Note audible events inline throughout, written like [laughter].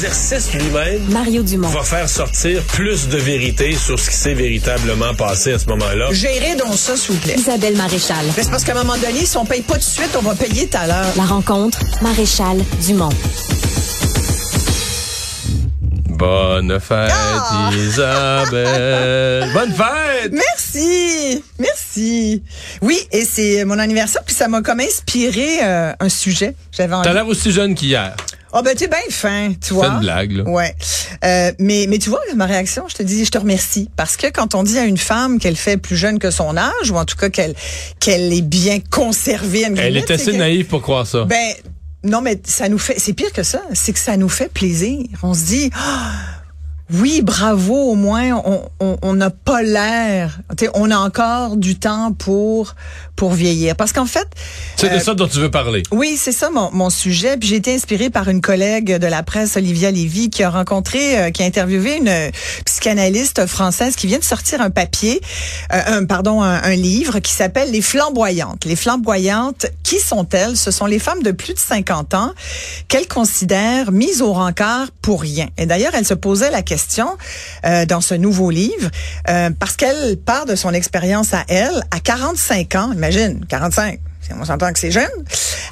l'exercice lui-même Mario Dumont. va faire sortir plus de vérité sur ce qui s'est véritablement passé à ce moment-là. Gérez donc ça, s'il vous plaît. Isabelle Maréchal. Mais C'est parce qu'à un moment donné, si on paye pas tout de suite, on va payer tout à l'heure. La rencontre, Maréchal Dumont. Bonne fête, Ah! Isabelle. [laughs] Bonne fête! Merci, merci. Oui, et c'est mon anniversaire, puis ça m'a comme inspiré euh, un sujet. J'avais envie. T'as l'air aussi jeune qu'hier. Oh ben t'es bien fin, tu vois. une blague, là. Ouais. Euh, mais mais tu vois ma réaction, je te dis, je te remercie parce que quand on dit à une femme qu'elle fait plus jeune que son âge ou en tout cas qu'elle qu'elle est bien conservée, Elle est assez c'est naïve pour croire ça. Ben non, mais ça nous fait, c'est pire que ça, c'est que ça nous fait plaisir. On se dit. Ah, oui, bravo, au moins, on on- on n'a pas l'air. On a encore du temps pour pour vieillir. Parce qu'en fait, C'est de euh, ça dont tu veux parler. oui, c'est ça mon, mon sujet. Puis j'ai été inspirée par une collègue de la presse, Olivia Lévy, qui a rencontré, euh, qui a interviewé une psychanalyste française qui vient de sortir un papier, euh, un, pardon, un, un livre qui s'appelle Les flamboyantes. Les flamboyantes, qui sont-elles? Ce sont les femmes de plus de 50 ans qu'elle considère mises au rencard pour rien. Et d'ailleurs, elle se posait la question euh, dans ce nouveau livre euh, parce qu'elle part de son expérience à elle à 45 ans. Imagine, 45. On s'entend que c'est jeune.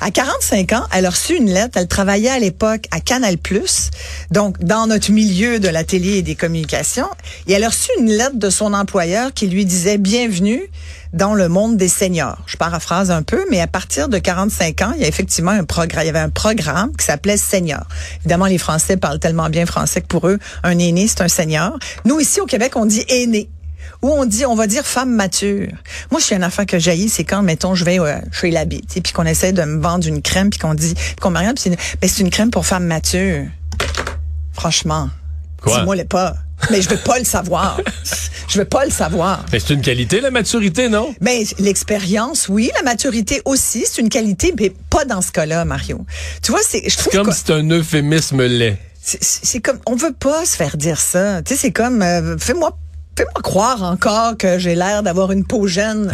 À 45 ans, elle a reçu une lettre. Elle travaillait à l'époque à Canal+, donc dans notre milieu de la télé et des communications. Et elle a reçu une lettre de son employeur qui lui disait « Bienvenue dans le monde des seniors ». Je paraphrase un peu, mais à partir de 45 ans, il y a effectivement un programme. Il y avait un programme qui s'appelait Senior. Évidemment, les Français parlent tellement bien français que pour eux, un aîné, c'est un senior. Nous, ici au Québec, on dit aîné où on dit, on va dire femme mature. Moi, je suis un enfant que jaillit, c'est quand, mettons, je vais euh, chez l'habit, puis qu'on essaie de me vendre une crème, puis qu'on dit, puis qu'on me regarde, puis c'est une, ben, c'est une crème pour femme mature. Franchement, dis-moi le pas. Mais je veux pas le savoir. Je veux pas le savoir. Mais c'est une qualité, la maturité, non? Ben, l'expérience, oui. La maturité aussi, c'est une qualité, mais pas dans ce cas-là, Mario. Tu vois, c'est, je trouve Comme que- si c'est un euphémisme laid. c'est- c'est comme on veut pas se faire dire ça. Tu sais, c'est comme euh, fais-moi fais-moi croire encore que j'ai l'air d'avoir une peau jeune.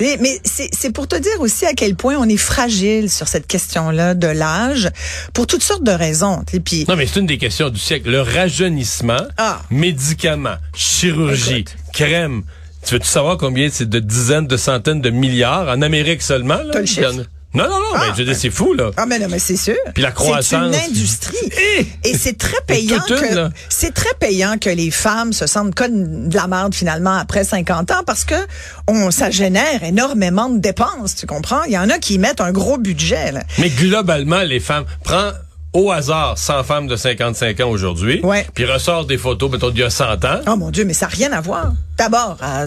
Eh Mais c'est pour te dire aussi à quel point on est fragile sur cette question-là de l'âge pour toutes sortes de raisons. Puis Non, mais c'est une des questions du siècle. Le rajeunissement, Ah. médicaments, chirurgie, Écoute. crème. Tu veux-tu savoir combien c'est de dizaines, de centaines de milliards en Amérique seulement? Là? T'as le chiffre? Non, non, non, Ah, mais je veux dire, c'est fou, là. Ah mais non mais c'est sûr. Puis la croissance. C'est une industrie. Eh! Et c'est très payant que c'est très payant que les femmes se sentent comme de la merde finalement après 50 ans parce que on ça génère énormément de dépenses, tu comprends? Il y en a qui mettent un gros budget là. Mais globalement, les femmes, prends au hasard 100 femmes de 55 ans aujourd'hui, Ouais. puis ressort des photos, mettons, d'il y a 100 ans. Oh mon Dieu, mais ça n'a rien à voir. D'abord, euh,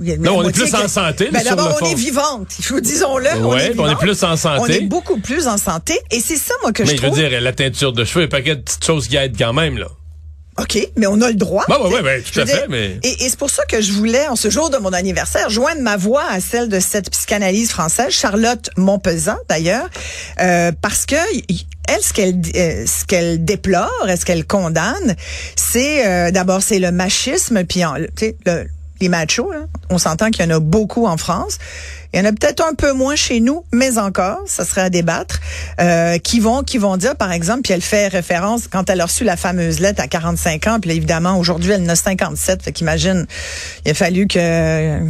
il y a la Non, on est plus en santé, Ben, D'abord, on est vivante. Disons-le. on est puis on est plus en santé. On est beaucoup plus en santé. Et c'est ça, moi, que mais je je veux trouve. dire, la teinture de cheveux, il y a un paquet de petites choses qui aident quand même, là. OK, mais on a le droit. Sais. ouais, ben, tout à veux fait, dire, mais- Et, et c'est pour ça que je voulais, en ce jour de mon anniversaire, joindre ma voix à celle de cette psychanalyse française, Charlotte Montpezat, d'ailleurs, euh, parce que elle, ce qu'elle euh, ce qu'elle déplore, et ce qu'elle condamne, c'est euh, d'abord c'est le machisme, puis en- le, les machos, on s'entend qu'il y en a beaucoup en France. Il y en a peut-être un peu moins chez nous, mais encore, ça serait à débattre, euh, qui vont qui vont dire, par exemple, puis elle fait référence quand elle a reçu la fameuse lettre à 45 ans, puis évidemment, aujourd'hui, elle en a 57, fait qu'imagine, il a fallu que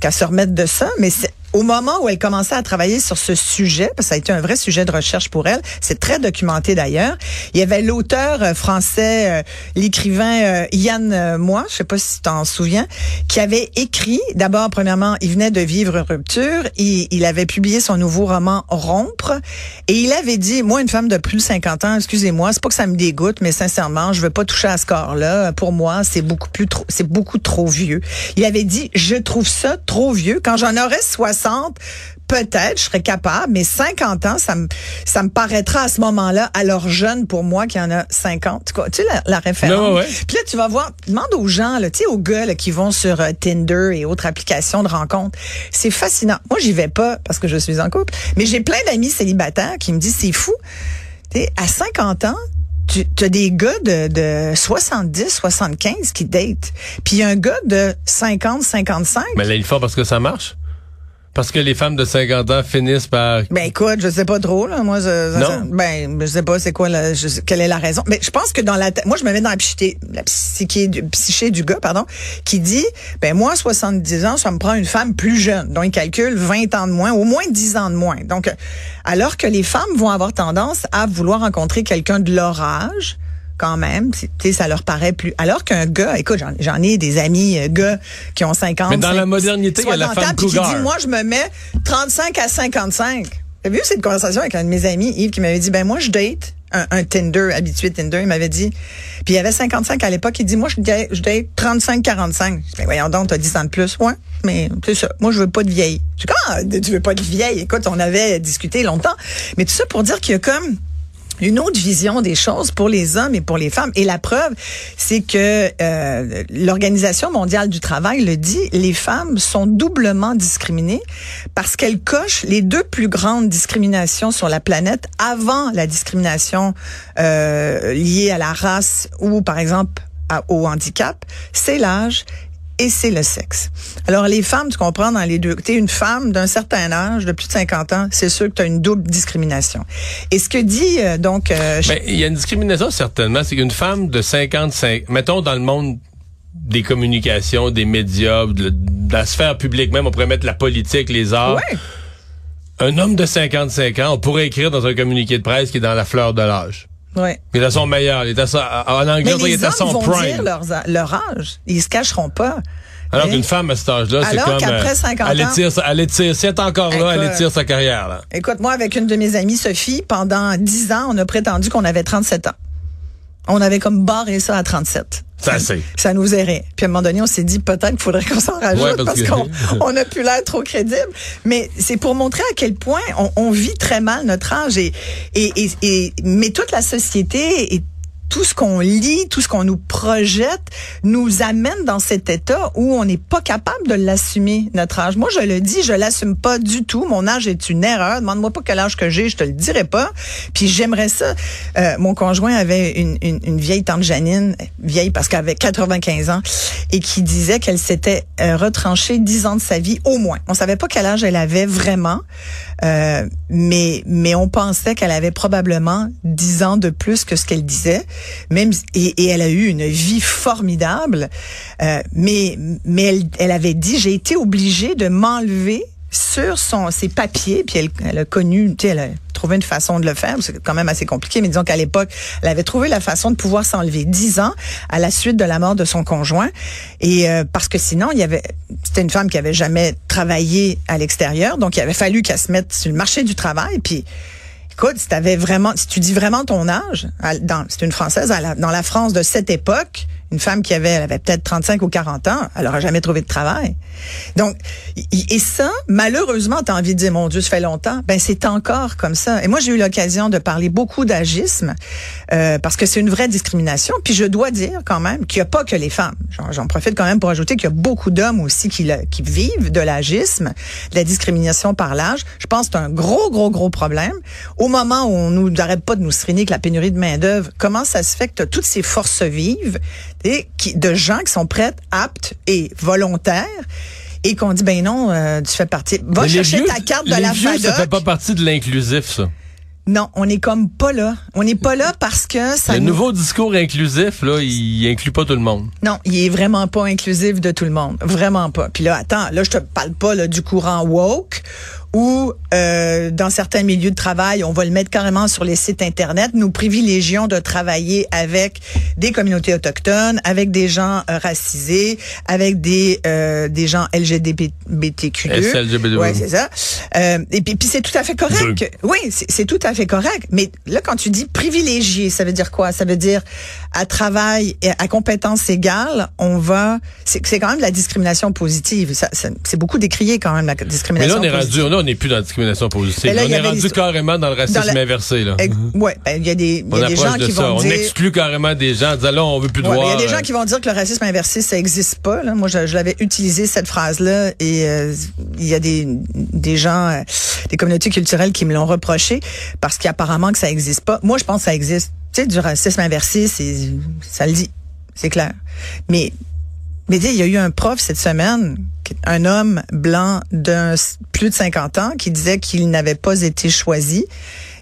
qu'elle se remette de ça, mais c'est au moment où elle commençait à travailler sur ce sujet, parce que ça a été un vrai sujet de recherche pour elle, c'est très documenté d'ailleurs, il y avait l'auteur euh, français, euh, l'écrivain Yann euh, Moi, je sais pas si tu t'en souviens, qui avait écrit, d'abord, premièrement, il venait de vivre une rupture, il, il avait publié son nouveau roman Rompre, et il avait dit, moi, une femme de plus de 50 ans, excusez-moi, c'est pas que ça me dégoûte, mais sincèrement, je veux pas toucher à ce corps-là. Pour moi, c'est beaucoup plus trop, c'est beaucoup trop vieux. Il avait dit, je trouve ça trop vieux. Quand j'en aurais 60, peut-être, je serais capable, mais 50 ans, ça me, ça me paraîtra à ce moment-là, alors jeune pour moi qui en a 50. Quoi, tu sais, la, la référence. Ouais. Puis là, tu vas voir, demande aux gens, là, tu sais, aux gars là, qui vont sur euh, Tinder et autres applications de rencontres. C'est fascinant. Moi, j'y vais pas parce que je suis en couple, mais j'ai plein d'amis célibataires qui me disent, c'est fou. À 50 ans, tu as des gars de, de 70, 75 qui datent. Puis il y a un gars de 50, 55. Mais là, il faut parce que ça marche. Parce que les femmes de 50 ans finissent par... Ben écoute, je sais pas trop là. Moi, je, Non? ben je sais pas c'est quoi la, je sais- quelle est la raison. Mais je pense que dans la, moi je me mets dans la psyché, la psyché du, psyché du gars, pardon, qui dit, ben moi 70 ans, ça me prend une femme plus jeune, dont il calcule 20 ans de moins, au moins 10 ans de moins. Donc, euh, alors que les femmes vont avoir tendance à vouloir rencontrer quelqu'un de leur âge quand même, tu sais, ça leur paraît plus. Alors qu'un gars, écoute, j'en- ai des amis euh, gars qui ont 50. Mais dans la modernité, il y a la 60 ans, femme puis qui cougar. dit, moi, je me mets 35 à 55. T'as vu cette conversation avec un de mes amis, Yves, qui m'avait dit, ben moi, je date un, un Tinder, habitué de Tinder. Il m'avait dit, puis il avait 55 à l'époque, il dit, moi, je date, je date 35-45. Je dis, ben voyons donc, t'as 10 ans de plus. Ouais, mais c'est ça. Moi, je veux pas de vieille. Je dis, comment tu veux pas de vieille? Écoute, on avait discuté longtemps. Mais tout ça pour dire qu'il y a comme une autre vision des choses pour les hommes et pour les femmes. Et la preuve, c'est que euh, l'Organisation mondiale du travail le dit, les femmes sont doublement discriminées parce qu'elles cochent les deux plus grandes discriminations sur la planète avant la discrimination euh, liée à la race ou, par exemple, au handicap, c'est l'âge et c'est le sexe. Alors les femmes, tu comprends dans les deux, tu es une femme d'un certain âge, de plus de 50 ans, c'est sûr que tu as une double discrimination. Et ce que dit euh, donc euh, Ben, il y a une discrimination certainement. C'est qu'une femme de 55, mettons dans le monde des communications, des médias, de, de la sphère publique même, on pourrait mettre la politique, les arts. ouais, Un homme de 55 ans, on pourrait écrire dans un communiqué de presse qui est dans la fleur de l'âge. Ouais. Il est à son meilleur. Il est à son, en anglais, Mais on dirait qu'il les est à hommes son vont prime. dire leur, leur âge. Ils se cacheront pas. Alors qu'une femme à cet âge-là, c'est Alors comme... qu'après euh, 50 elle ans- étire, sa- elle étire, si elle est encore là, elle étire sa carrière. Là. Écoute, moi, avec une de mes amies, Sophie, pendant 10 ans, on a prétendu qu'on avait 37 ans. On avait comme barré ça à 37. Ça. Ça nous errait. Puis à un moment donné, on s'est dit peut-être qu'il faudrait qu'on s'en rajoute Ouais, parce qu'on on a plus l'air trop crédible. Mais c'est pour montrer à quel point on, on vit très mal notre âge et, et, et, et- mais toute la société et tout ce qu'on lit, tout ce qu'on nous projette, nous amène dans cet état où on n'est pas capable de l'assumer, notre âge. Moi, je le dis, je l'assume pas du tout. Mon âge est une erreur. Demande-moi pas quel âge que j'ai, je te le dirai pas. Puis j'aimerais ça. Euh, mon conjoint avait une, une, une vieille tante Janine, vieille parce qu'elle avait 95 ans, et qui disait qu'elle s'était euh, retranchée 10 ans de sa vie au moins. On savait pas quel âge elle avait vraiment, euh, mais mais on pensait qu'elle avait probablement 10 ans de plus que ce qu'elle disait. Même et, elle a eu une vie formidable, euh, mais mais elle, elle avait dit j'ai été obligée de m'enlever sur son ses papiers puis elle, elle a connu tu sais elle a trouvé une façon de le faire c'est quand même assez compliqué mais disons qu'à l'époque elle avait trouvé la façon de pouvoir s'enlever 10 ans à la suite de la mort de son conjoint. Et euh, parce que sinon il y avait c'était une femme qui avait jamais travaillé à l'extérieur donc il avait fallu qu'elle se mette sur le marché du travail puis Écoute, si t'avais vraiment, si tu dis vraiment ton âge, c'est une française, dans la France de cette époque, une femme qui avait, elle avait peut-être 35 ou 40 ans, elle aurait jamais trouvé de travail. Donc, et ça, malheureusement, t'as envie de dire, mon Dieu, ça fait longtemps. Ben, c'est encore comme ça. Et moi, j'ai eu l'occasion de parler beaucoup d'agisme, euh, parce que c'est une vraie discrimination. Puis je dois dire quand même qu'il n'y a pas que les femmes. J'en, profite quand même pour ajouter qu'il y a beaucoup d'hommes aussi qui, qui vivent de l'agisme, de la discrimination par l'âge. Je pense que c'est un gros, gros, gros problème. Au moment où on nous arrête pas de nous seriner avec la pénurie de main d'œuvre, comment ça se fait que tu toutes ces forces vives et qui, de gens qui sont prêtes, aptes et volontaires et qu'on dit ben non, euh, tu fais partie. Va Mais chercher vieux, ta carte de les la vieux, ça FADOC. fait pas partie de l'inclusif, ça. Non, on est comme pas là. On n'est pas là parce que ça Le nous- nouveau discours inclusif, là, il inclut pas tout le monde. Non, il est vraiment pas inclusif de tout le monde, vraiment pas. Puis là, attends, là je te parle pas là, du courant woke où euh, dans certains milieux de travail, on va le mettre carrément sur les sites internet. Nous privilégions de travailler avec des communautés autochtones, avec des gens euh, racisés, avec des euh, des gens LGBTQ2. SLGBTQ. Ouais, c'est ça. Euh, et puis, puis c'est tout à fait correct. Oui, c'est c'est tout à fait correct. Mais là, quand tu dis privilégié, ça veut dire quoi? Ça veut dire à travail et à compétences égales, on va... C'est c'est quand même de la discrimination positive. Ça, ça- c'est beaucoup décrié quand même, la Mais discrimination là, on est positive. rendu, là, on n'est plus dans la discrimination positive. Mais là, on est rendu les- carrément dans le racisme Dans la- inversé, là. Ex- Ouais, ben, il y a des, y On a des gens de qui ça. vont On dire... exclut carrément des gens en disant là, on veut plus de Ouais, mais voir. il y a des gens euh, qui vont dire que le racisme inversé, ça existe pas. Là. Moi, je, je l'avais utilisé cette phrase-là, et euh, il y a des, des gens, euh, des communautés culturelles qui me l'ont reproché parce qu'apparemment que ça existe pas. Moi, je pense que ça existe. Tu sais, du racisme inversé, c'est, ça le dit, c'est clair. Mais Mais il y a eu un prof cette semaine, un homme blanc d'un plus de 50 ans, qui disait qu'il n'avait pas été choisi.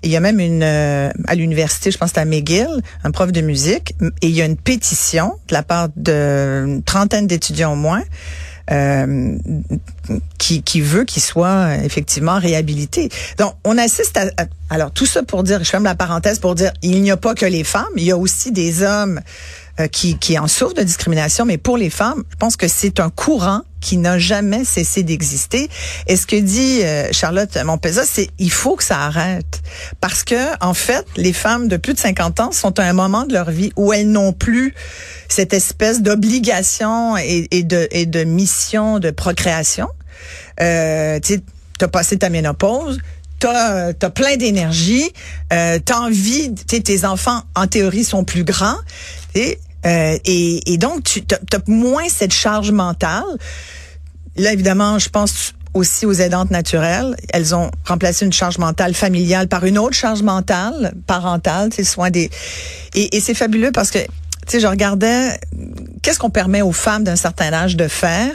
il y a même une euh, à l'université, je pense à McGill, un prof de musique, et il y a une pétition de la part d'une trentaine d'étudiants au moins. Euh, qui, qui veut qu'il soit effectivement réhabilité. Donc, on assiste à, à, Alors, tout ça pour dire, je ferme la parenthèse pour dire, il n'y a pas que les femmes, il y a aussi des hommes qui, qui en souffrent de discrimination, mais pour les femmes, je pense que c'est un courant qui n'a jamais cessé d'exister. Et ce que dit euh, Charlotte Montpeza, c'est il faut que ça arrête. Parce que, en fait, les femmes de plus de 50 ans sont à un moment de leur vie où elles n'ont plus cette espèce d'obligation et, et, de, et de mission de procréation. Euh, tu as passé ta ménopause, t'as as plein d'énergie, euh, t'as envie, tes enfants en théorie sont plus grands, et, euh, et, et, donc tu as, moins cette charge mentale. Là, évidemment, je pense aussi aux aidantes naturelles. Elles ont remplacé une charge mentale familiale par une autre charge mentale parentale, c'est soin des. Et, et c'est fabuleux parce que tu sais, je regardais qu'est-ce qu'on permet aux femmes d'un certain âge de faire?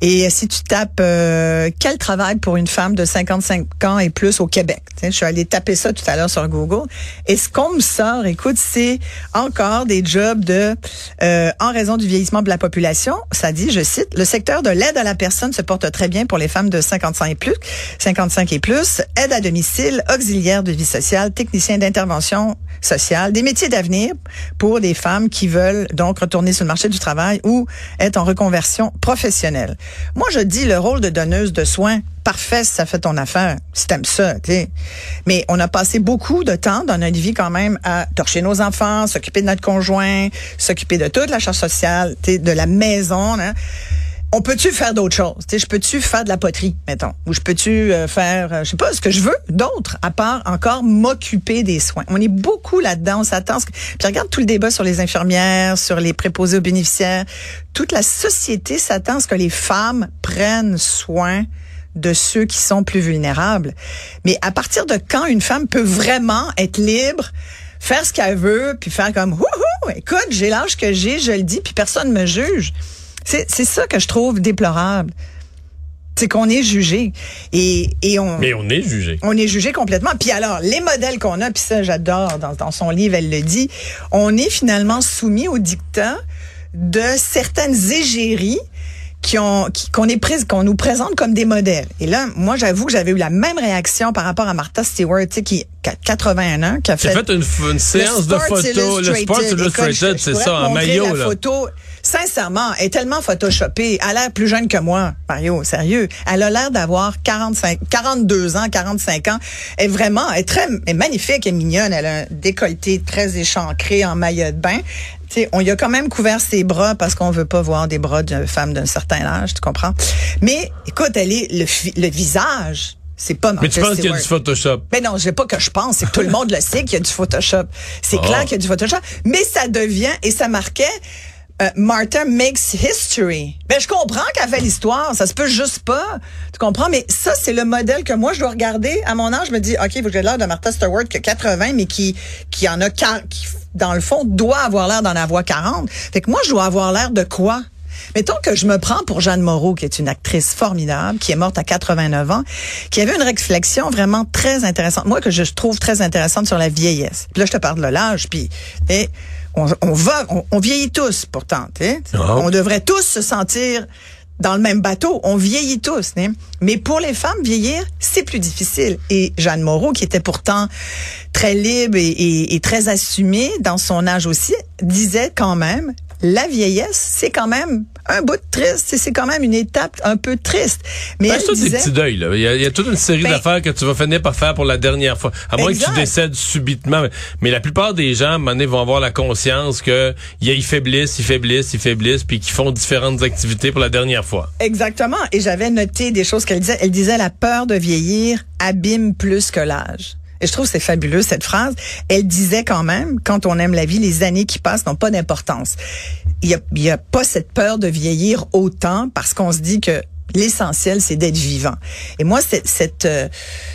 Et si tu tapes euh, quel travail pour une femme de 55 ans et plus au Québec, je suis allée taper ça tout à l'heure sur Google. Et ce qu'on me sort, écoute, c'est encore des jobs de euh, en raison du vieillissement de la population. Ça dit, je cite, le secteur de l'aide à la personne se porte très bien pour les femmes de 55 et plus, 55 et plus, aide à domicile, auxiliaire de vie sociale, technicien d'intervention sociale, des métiers d'avenir pour des femmes qui veulent donc retourner sur le marché du travail ou être en reconversion professionnelle. Moi, je dis le rôle de donneuse de soins, parfait ça fait ton affaire, si t'aimes ça, tu Mais on a passé beaucoup de temps dans notre vie quand même à torcher nos enfants, s'occuper de notre conjoint, s'occuper de toute la charge sociale, de la maison. Hein? On peut-tu faire d'autres choses? je peux-tu faire de la poterie, mettons? Ou je peux-tu euh, faire, euh, je sais pas, ce que je veux d'autre, à part encore m'occuper des soins? On est beaucoup là-dedans, on s'attend. Puis regarde tout le débat sur les infirmières, sur les préposés aux bénéficiaires. Toute la société s'attend à ce que les femmes prennent soin de ceux qui sont plus vulnérables. Mais à partir de quand une femme peut vraiment être libre, faire ce qu'elle veut, puis faire comme, Wouhou, écoute, j'ai l'âge que j'ai, je le dis, puis personne me juge. C'est ça que je trouve déplorable. C'est qu'on est jugé. Et, et on. Mais on est jugé. On est jugé complètement. Puis alors, les modèles qu'on a, puis ça, j'adore, dans, dans son livre, elle le dit, on est finalement soumis au dictat de certaines égéries qui ont qu'on est prise qu'on nous présente comme des modèles. Et là, moi j'avoue que j'avais eu la même réaction par rapport à Martha Stewart, qui a 81 ans, qui a fait, fait une, une séance de photos, le Sports Illustrated, c'est ça, en maillot la photo. Sincèrement, elle est tellement photoshopée. Elle a l'air plus jeune que moi, Mario, sérieux. Elle a l'air d'avoir 45, 42 ans, 45 ans. Elle est vraiment, elle est très, elle est magnifique, elle est mignonne. Elle a un décolleté très échancré en maillot de bain on y a quand même couvert ses bras parce qu'on veut pas voir des bras d'une femme d'un certain âge, tu comprends? Mais écoute, elle est le, le visage. C'est pas Mais tu penses qu'il y a du Photoshop? Mais non, je sais pas que je pense, c'est que tout le monde le sait qu'il y a du Photoshop. C'est [laughs] clair ah. qu'il y a du Photoshop. Mais ça devient, et ça marquait, euh, Martha makes history. Ben, je comprends qu'elle fait l'histoire. Ça se peut juste pas. Tu comprends? Mais ça, c'est le modèle que moi, je dois regarder. À mon âge, je me dis, OK, il faut j'ai l'air de Martha Stewart qui a 80, mais qui, qui en a, qui, dans le fond, doit avoir l'air d'en avoir 40. Fait que moi, je dois avoir l'air de quoi? Mettons que je me prends pour Jeanne Moreau, qui est une actrice formidable, qui est morte à 89 ans, qui avait une réflexion vraiment très intéressante, moi que je trouve très intéressante sur la vieillesse. Puis là, je te parle de l'âge, puis et on, on va, on, vieillit tous pourtant. Ah. On devrait tous se sentir dans le même bateau. On vieillit tous. Mais pour les femmes, vieillir, c'est plus difficile. Et Jeanne Moreau, qui était pourtant très libre et, et très assumée dans son âge aussi, disait quand même, la vieillesse, c'est quand même un bout de triste. C'est quand même une étape un peu triste. Mais ben, c'est des petits deuils. Là. Il, y a, toute une série ben d'affaires que tu vas finir par faire pour la dernière fois. À moins que tu décèdes subitement. Mais la plupart des gens, à un moment donné, vont avoir la conscience que ils faiblissent, ils faiblissent, ils faiblissent, puis qu'ils font différentes activités pour la dernière fois. Exactement. Et j'avais noté des choses qu'elle disait. Elle disait la peur de vieillir abîme plus que l'âge. Et je trouve c'est fabuleux cette phrase. Elle disait quand même, quand on aime la vie, les années qui passent n'ont pas d'importance. Il y a, a pas cette peur de vieillir autant parce qu'on se dit que L'essentiel, c'est d'être vivant. Et moi, cette, cette euh,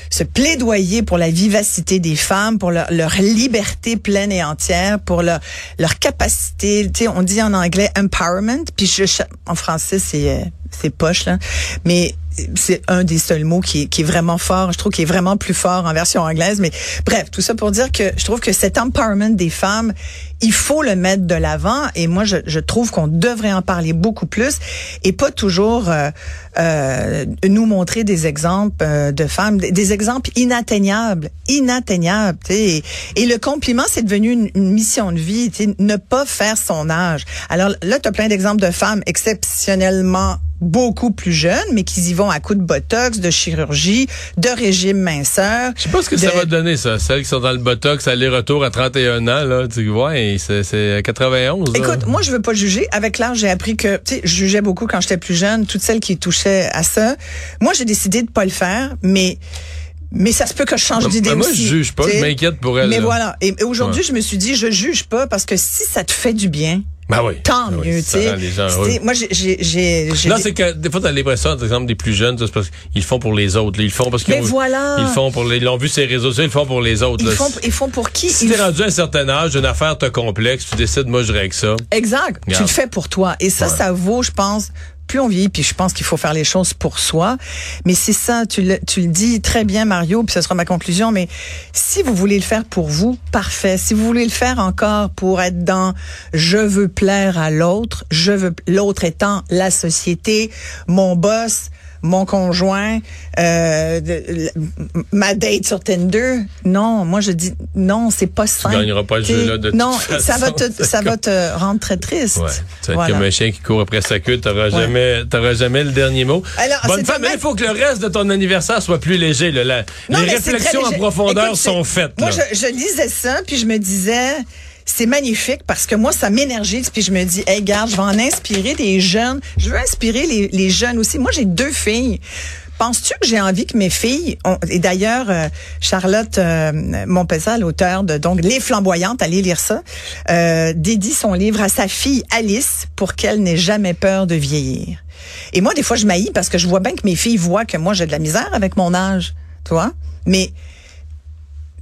ce plaidoyer pour la vivacité des femmes, pour leur, leur liberté pleine et entière, pour leur, leur capacité, tu sais, on dit en anglais empowerment, puis je, en français, c'est euh, c'est poche là, mais c'est un des seuls mots qui est, vraiment fort. Je trouve qu'il est vraiment plus fort en version anglaise. Mais bref, tout ça pour dire que je trouve que cet empowerment des femmes, il faut le mettre de l'avant. Et moi, je, je trouve qu'on devrait en parler beaucoup plus et pas toujours euh, euh, nous montrer des exemples euh, de femmes, des, exemples inatteignables, inatteignables. Et, et le compliment, c'est devenu une, une, mission de vie. Ne pas faire son âge. Alors là, tu as plein d'exemples de femmes exceptionnellement beaucoup plus jeunes, mais qui y vont à coups de botox, de chirurgie, de régime minceur. Je sais pas ce que ça va donner, ça. Celles qui sont dans le botox, aller-retour à 31 ans, là, tu vois, c'est 91. Écoute, moi, je veux pas juger. Avec l'âge, j'ai appris que, tu sais, je jugeais beaucoup quand j'étais plus jeune, toutes celles qui touchaient à ça. Moi, j'ai décidé de pas le faire, mais mais ça se peut que je change d'idée moi, aussi. Moi, je juge pas, je m'inquiète pour elle. Mais voilà. Et, aujourd'hui, je me suis dit, je juge pas parce que si ça te fait du bien, ben oui. Tant ben mieux, tu sais. Moi, j'ai... Non, c'est que des fois, t'as l'impression, par exemple, des plus jeunes, c'est parce qu'ils font pour les autres. Ils font parce qu'ils voilà. ils font pour les, ils l'ont vu ces réseaux sociaux, ils font pour les autres. Ils, font, ils font pour qui? Si t'es rendu à un certain âge, une affaire te complexe, tu décides, moi, je règle ça. Exact. Tu le fais pour toi. Et ça, ça vaut, je pense, plus on vieillit, puis je pense qu'il faut faire les choses pour soi. Mais c'est ça, tu le, tu le dis très bien, Mario, puis ce sera ma conclusion. Mais si vous voulez le faire pour vous, parfait. Si vous voulez le faire encore pour être dans je veux plaire à l'autre, je veux l'autre étant la société, mon boss, mon conjoint, euh, ma date sur Tinder. Non, moi je dis non, c'est pas ça. Tu gagneras pas le jeu là de Non, ça va te ça va te rendre très triste. Ouais, tu vas être comme un chien qui court après sa queue, t'auras ouais. jamais t'auras jamais le dernier mot. Alors, Bonne femme, il faut que le reste de ton anniversaire soit plus léger. Là. les réflexions en profondeur sont faites. Moi, je, je lisais ça, puis je me disais c'est magnifique parce que moi, ça m'énergise. Puis je me dis, hey, garde, je vais en inspirer des jeunes. Je veux inspirer les, les jeunes aussi. Moi, j'ai deux filles. Penses-tu que j'ai envie que mes filles et d'ailleurs euh, Charlotte euh, Montpezat, l'auteur de donc Les Flamboyantes, allez lire ça, euh, dédie son livre à sa fille Alice pour qu'elle n'ait jamais peur de vieillir. Et moi des fois je m'haïs parce que je vois bien que mes filles voient que moi j'ai de la misère avec mon âge, tu vois. Mais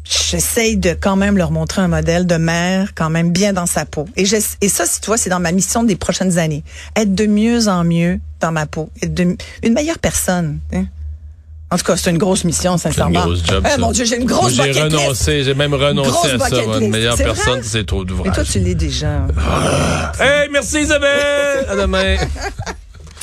j'essaye de quand même leur montrer un modèle de mère quand même bien dans sa peau. Et, je, et ça, si tu vois, c'est dans ma mission des prochaines années. Être de mieux en mieux dans ma peau. Être de, une meilleure personne. Hein. En tout cas, c'est une grosse mission, sincèrement. C'est une grosse job. Eh, mon Dieu, j'ai une grosse J'ai renoncé, j'ai même renoncé à ça. Une meilleure personne, c'est trop d'ouvrage. Et toi, tu l'es déjà. Ah. Hey, merci Isabelle! à demain. [laughs]